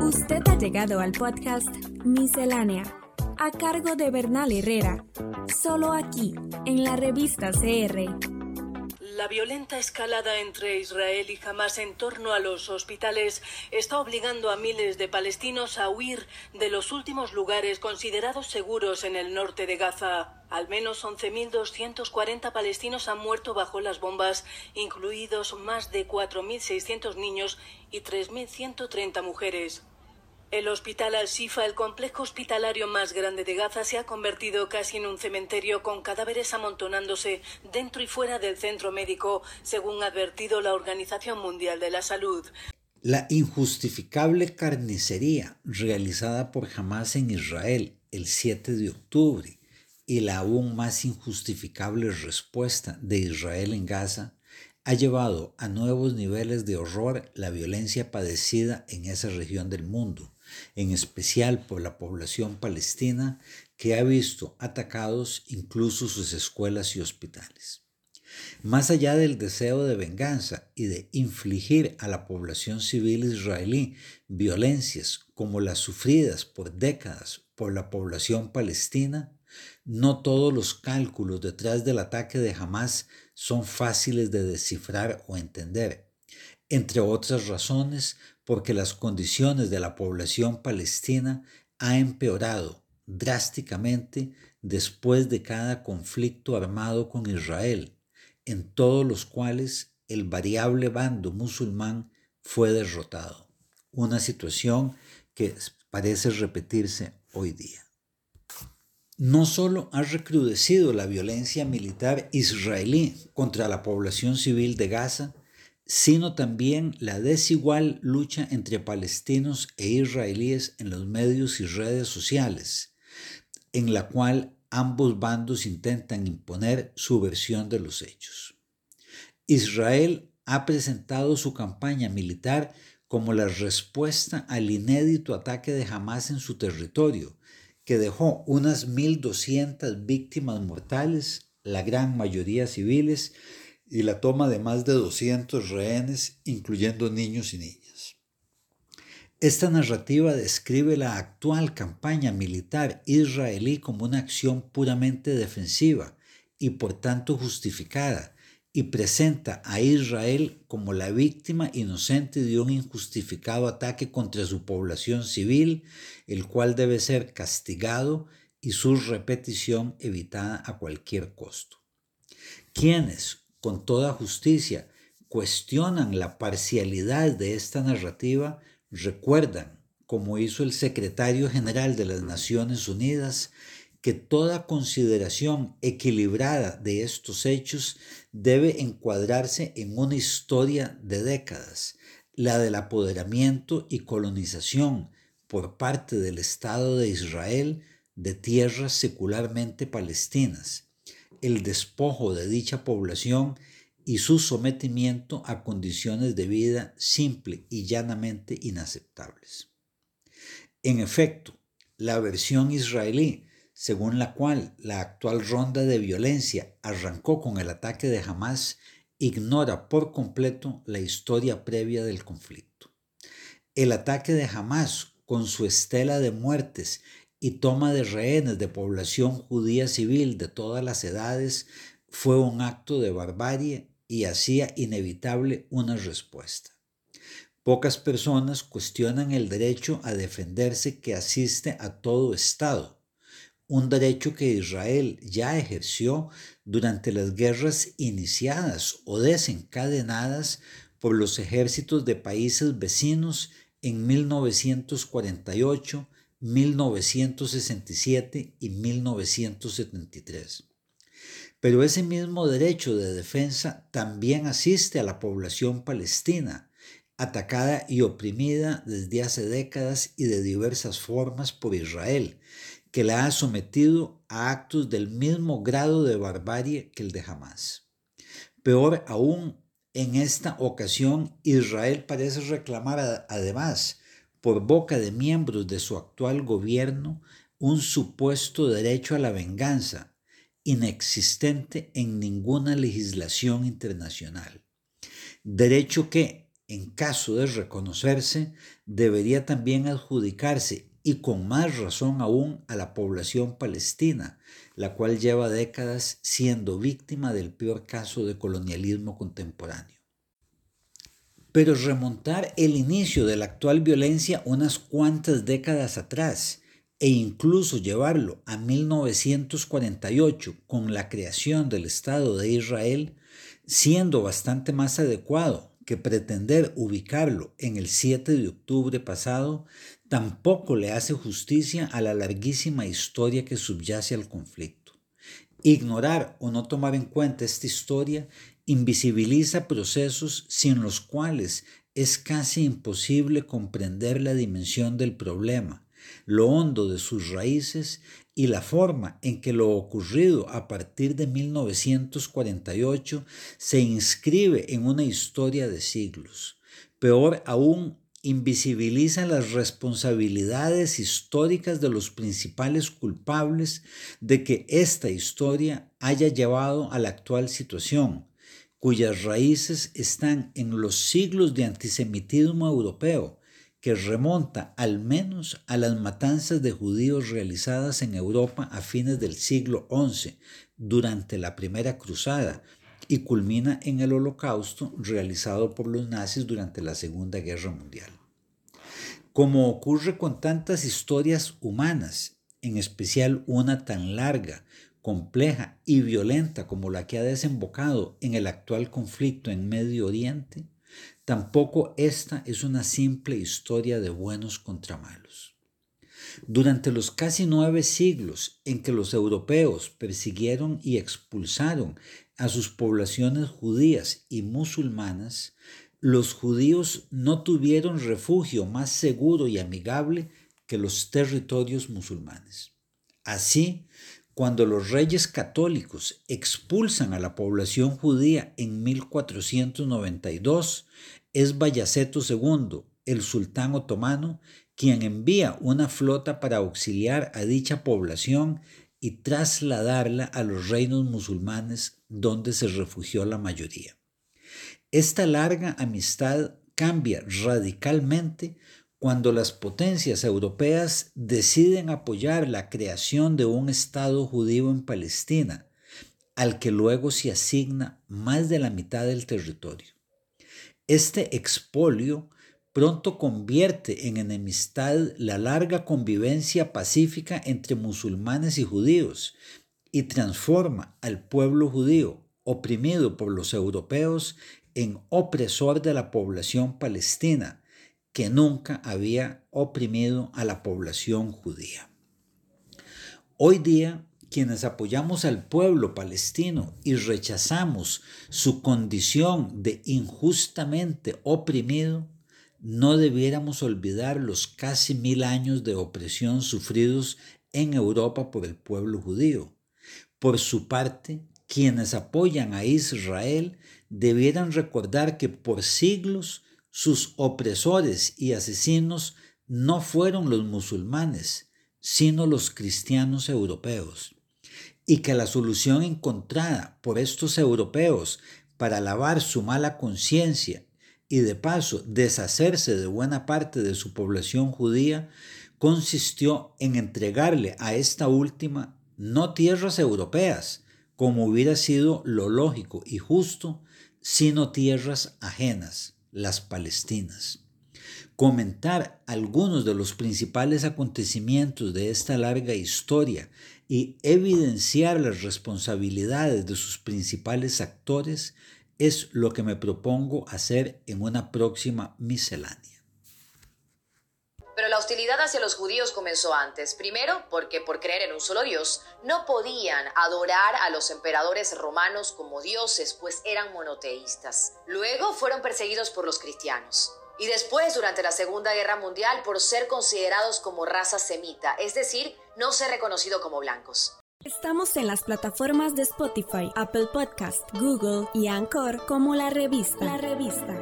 Usted ha llegado al podcast Miscelánea, a cargo de Bernal Herrera, solo aquí, en la revista CR. La violenta escalada entre Israel y Hamas en torno a los hospitales está obligando a miles de palestinos a huir de los últimos lugares considerados seguros en el norte de Gaza. Al menos 11.240 palestinos han muerto bajo las bombas, incluidos más de 4.600 niños y 3.130 mujeres. El Hospital Al-Shifa, el complejo hospitalario más grande de Gaza, se ha convertido casi en un cementerio con cadáveres amontonándose dentro y fuera del centro médico, según ha advertido la Organización Mundial de la Salud. La injustificable carnicería realizada por Hamas en Israel el 7 de octubre y la aún más injustificable respuesta de Israel en Gaza ha llevado a nuevos niveles de horror la violencia padecida en esa región del mundo en especial por la población palestina que ha visto atacados incluso sus escuelas y hospitales. Más allá del deseo de venganza y de infligir a la población civil israelí violencias como las sufridas por décadas por la población palestina, no todos los cálculos detrás del ataque de Hamas son fáciles de descifrar o entender, entre otras razones porque las condiciones de la población palestina han empeorado drásticamente después de cada conflicto armado con Israel, en todos los cuales el variable bando musulmán fue derrotado, una situación que parece repetirse hoy día. No solo ha recrudecido la violencia militar israelí contra la población civil de Gaza, sino también la desigual lucha entre palestinos e israelíes en los medios y redes sociales, en la cual ambos bandos intentan imponer su versión de los hechos. Israel ha presentado su campaña militar como la respuesta al inédito ataque de Hamas en su territorio, que dejó unas 1.200 víctimas mortales, la gran mayoría civiles, y la toma de más de 200 rehenes, incluyendo niños y niñas. Esta narrativa describe la actual campaña militar israelí como una acción puramente defensiva y por tanto justificada, y presenta a Israel como la víctima inocente de un injustificado ataque contra su población civil, el cual debe ser castigado y su repetición evitada a cualquier costo. Quienes, con toda justicia cuestionan la parcialidad de esta narrativa, recuerdan, como hizo el secretario general de las Naciones Unidas, que toda consideración equilibrada de estos hechos debe encuadrarse en una historia de décadas, la del apoderamiento y colonización por parte del Estado de Israel de tierras secularmente palestinas, el despojo de dicha población y su sometimiento a condiciones de vida simple y llanamente inaceptables. En efecto, la versión israelí, según la cual la actual ronda de violencia arrancó con el ataque de Hamas, ignora por completo la historia previa del conflicto. El ataque de Hamas, con su estela de muertes y toma de rehenes de población judía civil de todas las edades fue un acto de barbarie y hacía inevitable una respuesta. Pocas personas cuestionan el derecho a defenderse que asiste a todo Estado, un derecho que Israel ya ejerció durante las guerras iniciadas o desencadenadas por los ejércitos de países vecinos en 1948, 1967 y 1973. Pero ese mismo derecho de defensa también asiste a la población palestina, atacada y oprimida desde hace décadas y de diversas formas por Israel, que la ha sometido a actos del mismo grado de barbarie que el de Hamas. Peor aún, en esta ocasión Israel parece reclamar además por boca de miembros de su actual gobierno un supuesto derecho a la venganza, inexistente en ninguna legislación internacional. Derecho que, en caso de reconocerse, debería también adjudicarse y con más razón aún a la población palestina, la cual lleva décadas siendo víctima del peor caso de colonialismo contemporáneo. Pero remontar el inicio de la actual violencia unas cuantas décadas atrás e incluso llevarlo a 1948 con la creación del Estado de Israel, siendo bastante más adecuado que pretender ubicarlo en el 7 de octubre pasado tampoco le hace justicia a la larguísima historia que subyace al conflicto. Ignorar o no tomar en cuenta esta historia invisibiliza procesos sin los cuales es casi imposible comprender la dimensión del problema, lo hondo de sus raíces y la forma en que lo ocurrido a partir de 1948 se inscribe en una historia de siglos. Peor aún, invisibiliza las responsabilidades históricas de los principales culpables de que esta historia haya llevado a la actual situación, cuyas raíces están en los siglos de antisemitismo europeo, que remonta al menos a las matanzas de judíos realizadas en Europa a fines del siglo XI durante la Primera Cruzada y culmina en el Holocausto realizado por los nazis durante la Segunda Guerra Mundial. Como ocurre con tantas historias humanas, en especial una tan larga, compleja y violenta como la que ha desembocado en el actual conflicto en Medio Oriente, Tampoco esta es una simple historia de buenos contra malos. Durante los casi nueve siglos en que los europeos persiguieron y expulsaron a sus poblaciones judías y musulmanas, los judíos no tuvieron refugio más seguro y amigable que los territorios musulmanes. Así, cuando los reyes católicos expulsan a la población judía en 1492, es Bayaceto II, el sultán otomano, quien envía una flota para auxiliar a dicha población y trasladarla a los reinos musulmanes donde se refugió la mayoría. Esta larga amistad cambia radicalmente cuando las potencias europeas deciden apoyar la creación de un Estado judío en Palestina, al que luego se asigna más de la mitad del territorio. Este expolio pronto convierte en enemistad la larga convivencia pacífica entre musulmanes y judíos y transforma al pueblo judío, oprimido por los europeos, en opresor de la población palestina, que nunca había oprimido a la población judía. Hoy día, quienes apoyamos al pueblo palestino y rechazamos su condición de injustamente oprimido, no debiéramos olvidar los casi mil años de opresión sufridos en Europa por el pueblo judío. Por su parte, quienes apoyan a Israel debieran recordar que por siglos sus opresores y asesinos no fueron los musulmanes, sino los cristianos europeos, y que la solución encontrada por estos europeos para lavar su mala conciencia y de paso deshacerse de buena parte de su población judía consistió en entregarle a esta última no tierras europeas, como hubiera sido lo lógico y justo, sino tierras ajenas las palestinas. Comentar algunos de los principales acontecimientos de esta larga historia y evidenciar las responsabilidades de sus principales actores es lo que me propongo hacer en una próxima miscelánea. Pero la hostilidad hacia los judíos comenzó antes. Primero, porque por creer en un solo Dios no podían adorar a los emperadores romanos como dioses, pues eran monoteístas. Luego fueron perseguidos por los cristianos. Y después, durante la Segunda Guerra Mundial, por ser considerados como raza semita, es decir, no ser reconocido como blancos. Estamos en las plataformas de Spotify, Apple Podcast, Google y Anchor como la revista. La revista.